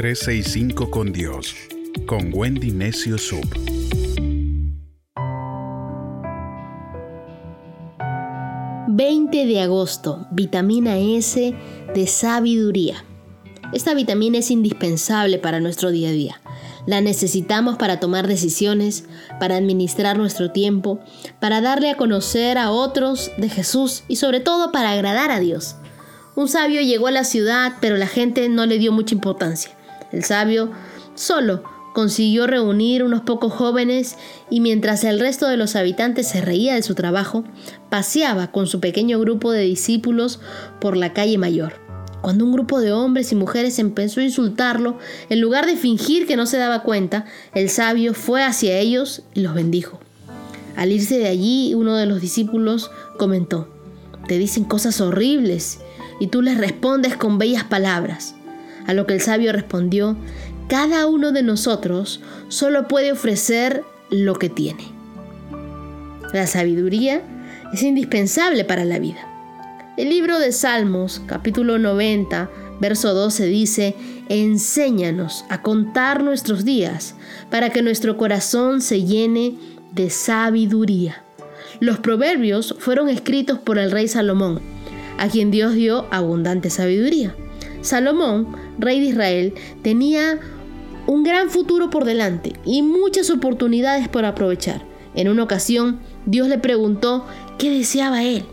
365 con Dios, con Wendy Necio Sub. ...20 de agosto, vitamina S de sabiduría. Esta vitamina es indispensable para nuestro día a día. La necesitamos para tomar decisiones, para administrar nuestro tiempo, para darle a conocer a otros de Jesús y sobre todo para agradar a Dios. Un sabio llegó a la ciudad, pero la gente no le dio mucha importancia. El sabio solo consiguió reunir unos pocos jóvenes y mientras el resto de los habitantes se reía de su trabajo, paseaba con su pequeño grupo de discípulos por la calle mayor. Cuando un grupo de hombres y mujeres empezó a insultarlo, en lugar de fingir que no se daba cuenta, el sabio fue hacia ellos y los bendijo. Al irse de allí, uno de los discípulos comentó, te dicen cosas horribles y tú les respondes con bellas palabras. A lo que el sabio respondió, cada uno de nosotros solo puede ofrecer lo que tiene. La sabiduría es indispensable para la vida. El libro de Salmos, capítulo 90, verso 12 dice, Enséñanos a contar nuestros días para que nuestro corazón se llene de sabiduría. Los proverbios fueron escritos por el rey Salomón a quien Dios dio abundante sabiduría. Salomón, rey de Israel, tenía un gran futuro por delante y muchas oportunidades por aprovechar. En una ocasión, Dios le preguntó qué deseaba él.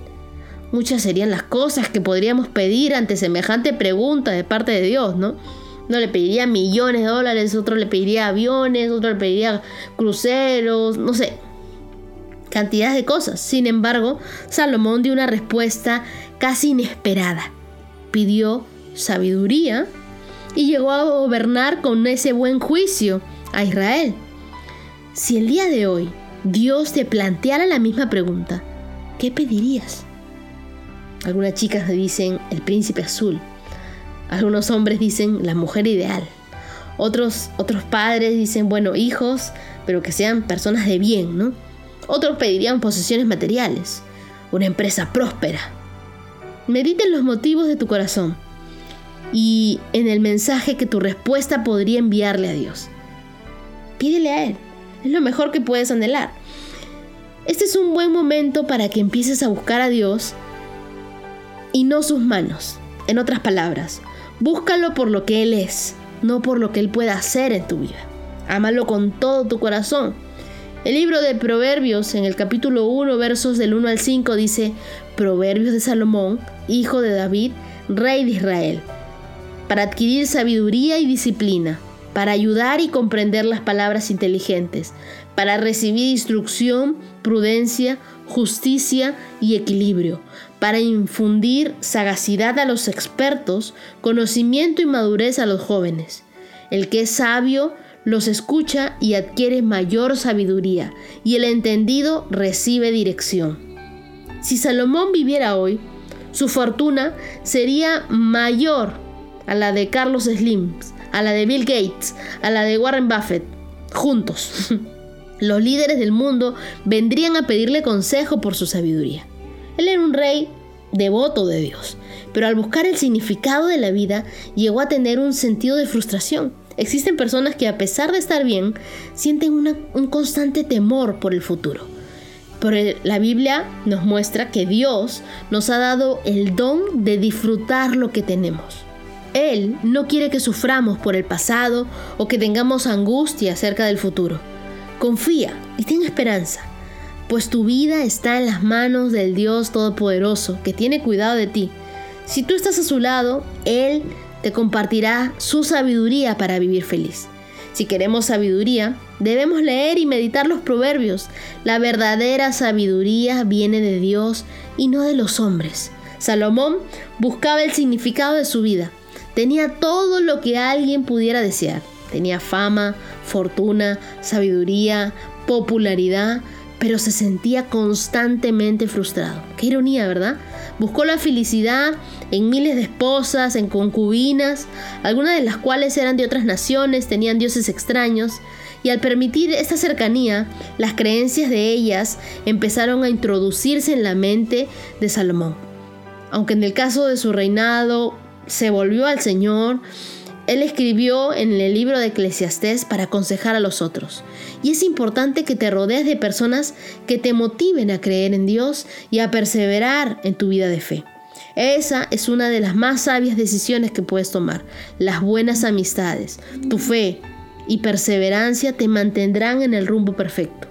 Muchas serían las cosas que podríamos pedir ante semejante pregunta de parte de Dios, ¿no? No le pediría millones de dólares, otro le pediría aviones, otro le pediría cruceros, no sé, cantidades de cosas. Sin embargo, Salomón dio una respuesta casi inesperada. Pidió sabiduría y llegó a gobernar con ese buen juicio a Israel. Si el día de hoy Dios te planteara la misma pregunta, ¿qué pedirías? Algunas chicas dicen el príncipe azul. Algunos hombres dicen la mujer ideal. Otros, otros padres dicen, bueno, hijos, pero que sean personas de bien, ¿no? Otros pedirían posesiones materiales, una empresa próspera. Medita en los motivos de tu corazón y en el mensaje que tu respuesta podría enviarle a Dios. Pídele a Él, es lo mejor que puedes anhelar. Este es un buen momento para que empieces a buscar a Dios y no sus manos. En otras palabras, búscalo por lo que Él es, no por lo que Él pueda hacer en tu vida. Ámalo con todo tu corazón el libro de Proverbios, en el capítulo 1, versos del 1 al 5, dice, Proverbios de Salomón, hijo de David, rey de Israel, para adquirir sabiduría y disciplina, para ayudar y comprender las palabras inteligentes, para recibir instrucción, prudencia, justicia y equilibrio, para infundir sagacidad a los expertos, conocimiento y madurez a los jóvenes. El que es sabio, los escucha y adquiere mayor sabiduría, y el entendido recibe dirección. Si Salomón viviera hoy, su fortuna sería mayor a la de Carlos Slim, a la de Bill Gates, a la de Warren Buffett, juntos. Los líderes del mundo vendrían a pedirle consejo por su sabiduría. Él era un rey devoto de Dios, pero al buscar el significado de la vida llegó a tener un sentido de frustración Existen personas que a pesar de estar bien, sienten un constante temor por el futuro. Pero la Biblia nos muestra que Dios nos ha dado el don de disfrutar lo que tenemos. Él no quiere que suframos por el pasado o que tengamos angustia acerca del futuro. Confía y ten esperanza, pues tu vida está en las manos del Dios Todopoderoso que tiene cuidado de ti. Si tú estás a su lado, Él te compartirá su sabiduría para vivir feliz. Si queremos sabiduría, debemos leer y meditar los proverbios. La verdadera sabiduría viene de Dios y no de los hombres. Salomón buscaba el significado de su vida. Tenía todo lo que alguien pudiera desear. Tenía fama, fortuna, sabiduría, popularidad, pero se sentía constantemente frustrado. Qué ironía, ¿verdad? Buscó la felicidad en miles de esposas, en concubinas, algunas de las cuales eran de otras naciones, tenían dioses extraños, y al permitir esta cercanía, las creencias de ellas empezaron a introducirse en la mente de Salomón. Aunque en el caso de su reinado se volvió al Señor él escribió en el libro de Eclesiastés para aconsejar a los otros. Y es importante que te rodees de personas que te motiven a creer en Dios y a perseverar en tu vida de fe. Esa es una de las más sabias decisiones que puedes tomar. Las buenas amistades, tu fe y perseverancia te mantendrán en el rumbo perfecto.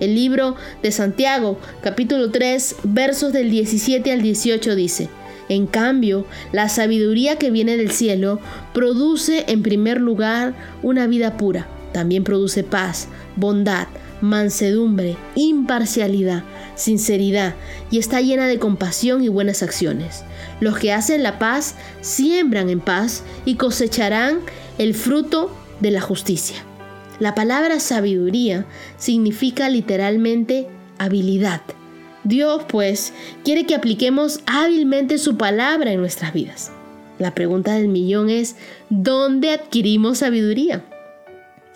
El libro de Santiago, capítulo 3, versos del 17 al 18 dice, en cambio, la sabiduría que viene del cielo produce en primer lugar una vida pura. También produce paz, bondad, mansedumbre, imparcialidad, sinceridad y está llena de compasión y buenas acciones. Los que hacen la paz siembran en paz y cosecharán el fruto de la justicia. La palabra sabiduría significa literalmente habilidad Dios, pues, quiere que apliquemos hábilmente su palabra en nuestras vidas. La pregunta del millón es, ¿dónde adquirimos sabiduría?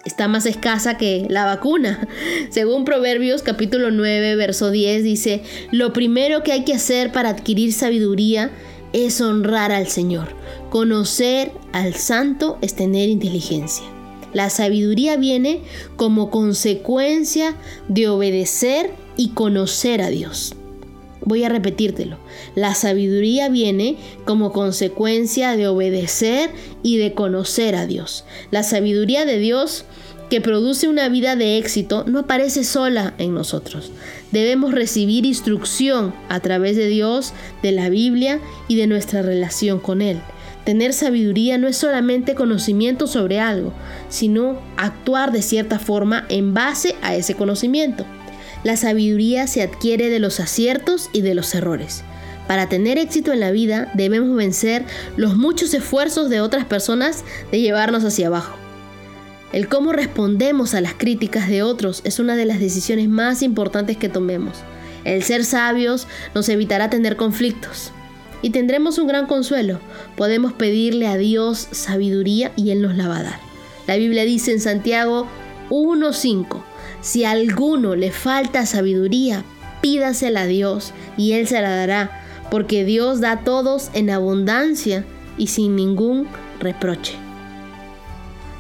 Está más escasa que la vacuna. Según Proverbios capítulo 9, verso 10 dice, lo primero que hay que hacer para adquirir sabiduría es honrar al Señor. Conocer al Santo es tener inteligencia. La sabiduría viene como consecuencia de obedecer y conocer a Dios. Voy a repetírtelo. La sabiduría viene como consecuencia de obedecer y de conocer a Dios. La sabiduría de Dios que produce una vida de éxito no aparece sola en nosotros. Debemos recibir instrucción a través de Dios, de la Biblia y de nuestra relación con Él. Tener sabiduría no es solamente conocimiento sobre algo, sino actuar de cierta forma en base a ese conocimiento. La sabiduría se adquiere de los aciertos y de los errores. Para tener éxito en la vida debemos vencer los muchos esfuerzos de otras personas de llevarnos hacia abajo. El cómo respondemos a las críticas de otros es una de las decisiones más importantes que tomemos. El ser sabios nos evitará tener conflictos. Y tendremos un gran consuelo. Podemos pedirle a Dios sabiduría y Él nos la va a dar. La Biblia dice en Santiago 1.5, si a alguno le falta sabiduría, pídasela a Dios y Él se la dará, porque Dios da a todos en abundancia y sin ningún reproche.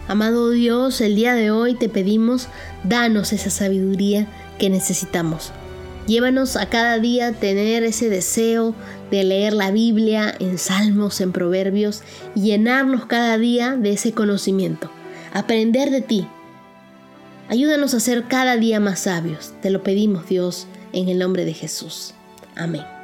Amado Dios, el día de hoy te pedimos, danos esa sabiduría que necesitamos. Llévanos a cada día tener ese deseo de leer la Biblia en salmos, en proverbios, y llenarnos cada día de ese conocimiento. Aprender de ti, Ayúdanos a ser cada día más sabios. Te lo pedimos, Dios, en el nombre de Jesús. Amén.